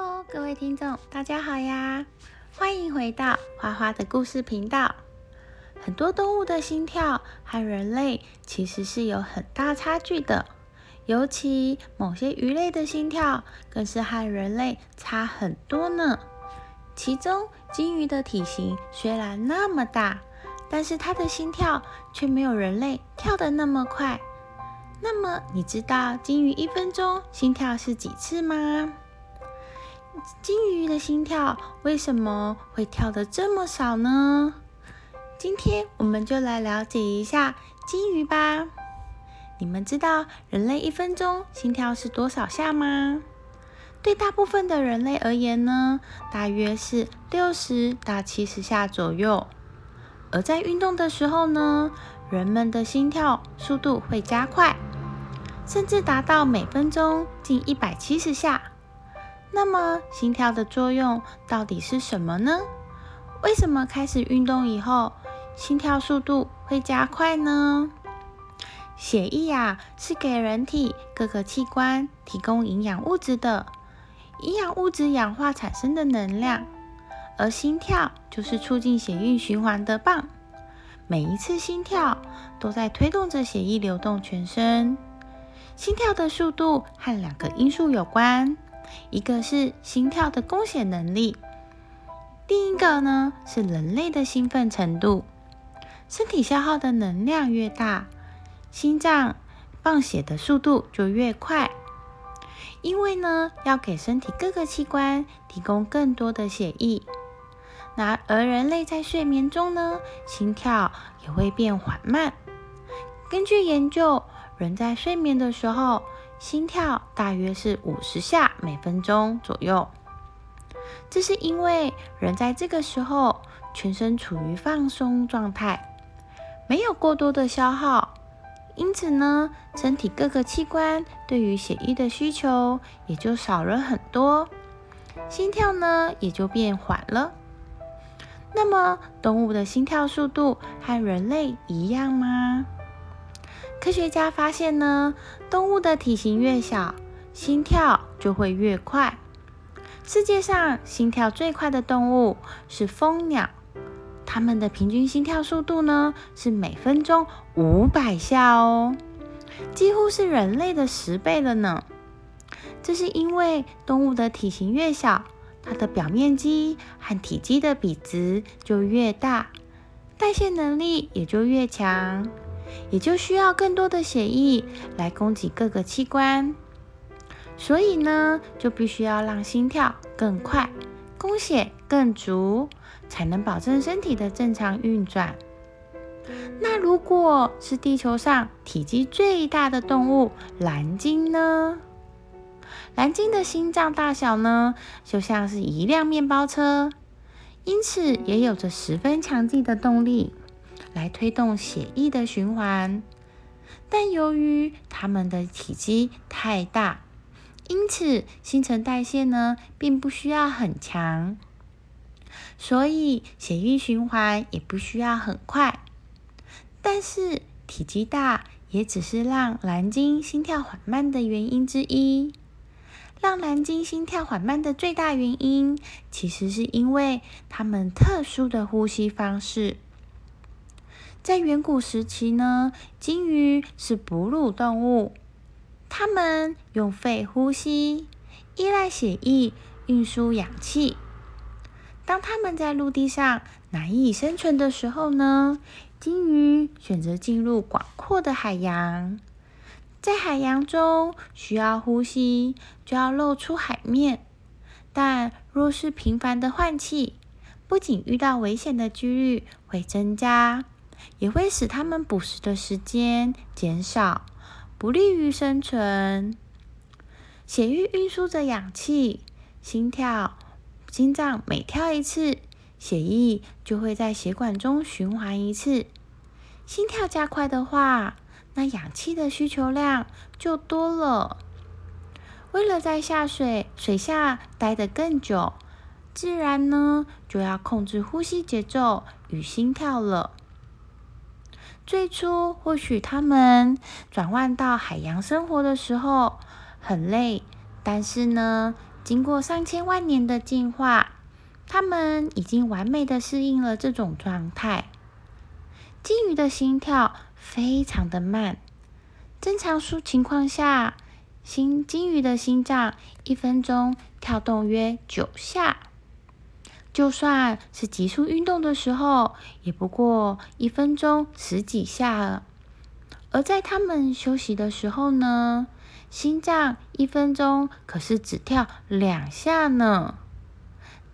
Hello，各位听众，大家好呀！欢迎回到花花的故事频道。很多动物的心跳和人类其实是有很大差距的，尤其某些鱼类的心跳更是和人类差很多呢。其中，金鱼的体型虽然那么大，但是它的心跳却没有人类跳得那么快。那么，你知道金鱼一分钟心跳是几次吗？金鱼的心跳为什么会跳得这么少呢？今天我们就来了解一下金鱼吧。你们知道人类一分钟心跳是多少下吗？对大部分的人类而言呢，大约是六十到七十下左右。而在运动的时候呢，人们的心跳速度会加快。甚至达到每分钟近一百七十下。那么，心跳的作用到底是什么呢？为什么开始运动以后，心跳速度会加快呢？血液啊，是给人体各个器官提供营养物质的，营养物质氧化产生的能量，而心跳就是促进血液循环的棒。每一次心跳都在推动着血液流动全身。心跳的速度和两个因素有关，一个是心跳的供血能力，另一个呢是人类的兴奋程度。身体消耗的能量越大，心脏放血的速度就越快。因为呢要给身体各个器官提供更多的血液。那而人类在睡眠中呢，心跳也会变缓慢。根据研究。人在睡眠的时候，心跳大约是五十下每分钟左右。这是因为人在这个时候全身处于放松状态，没有过多的消耗，因此呢，身体各个器官对于血液的需求也就少了很多，心跳呢也就变缓了。那么，动物的心跳速度和人类一样吗？科学家发现呢，动物的体型越小，心跳就会越快。世界上心跳最快的动物是蜂鸟，它们的平均心跳速度呢是每分钟五百下哦，几乎是人类的十倍了呢。这是因为动物的体型越小，它的表面积和体积的比值就越大，代谢能力也就越强。也就需要更多的血液来供给各个器官，所以呢，就必须要让心跳更快，供血更足，才能保证身体的正常运转。那如果是地球上体积最大的动物蓝鲸呢？蓝鲸的心脏大小呢，就像是一辆面包车，因此也有着十分强劲的动力。来推动血液的循环，但由于它们的体积太大，因此新陈代谢呢并不需要很强，所以血液循环也不需要很快。但是体积大也只是让蓝鲸心跳缓慢的原因之一。让蓝鲸心跳缓慢的最大原因，其实是因为它们特殊的呼吸方式。在远古时期呢，鲸鱼是哺乳动物，它们用肺呼吸，依赖血液运输氧气。当它们在陆地上难以生存的时候呢，鲸鱼选择进入广阔的海洋。在海洋中需要呼吸，就要露出海面。但若是频繁的换气，不仅遇到危险的几率会增加。也会使它们捕食的时间减少，不利于生存。血液运输着氧气，心跳，心脏每跳一次，血液就会在血管中循环一次。心跳加快的话，那氧气的需求量就多了。为了在下水水下待得更久，自然呢就要控制呼吸节奏与心跳了。最初，或许他们转换到海洋生活的时候很累，但是呢，经过上千万年的进化，它们已经完美的适应了这种状态。金鱼的心跳非常的慢，正常数情况下，心金鱼的心脏一分钟跳动约九下。就算是急速运动的时候，也不过一分钟十几下。而在它们休息的时候呢，心脏一分钟可是只跳两下呢。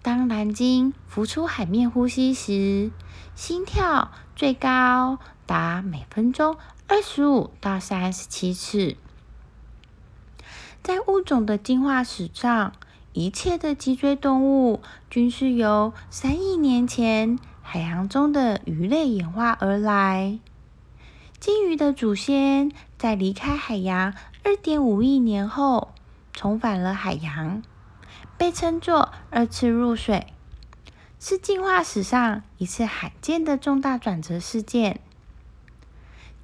当蓝鲸浮出海面呼吸时，心跳最高达每分钟二十五到三十七次。在物种的进化史上。一切的脊椎动物均是由三亿年前海洋中的鱼类演化而来。鲸鱼的祖先在离开海洋二点五亿年后重返了海洋，被称作二次入水，是进化史上一次罕见的重大转折事件。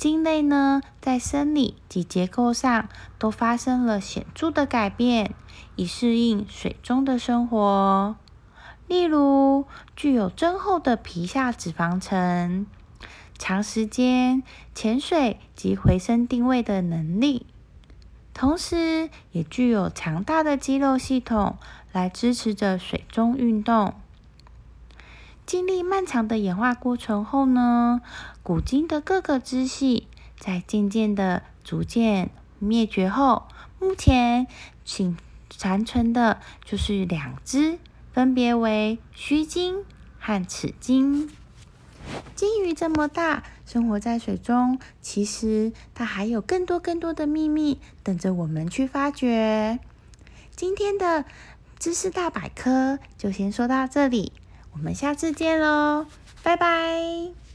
鲸类呢，在生理及结构上都发生了显著的改变，以适应水中的生活。例如，具有增厚的皮下脂肪层，长时间潜水及回声定位的能力，同时也具有强大的肌肉系统来支持着水中运动。经历漫长的演化过程后呢，古鲸的各个支系在渐渐的、逐渐灭绝后，目前仅残存的就是两只，分别为须鲸和齿鲸。鲸鱼这么大，生活在水中，其实它还有更多更多的秘密等着我们去发掘。今天的知识大百科就先说到这里。我们下次见喽，拜拜。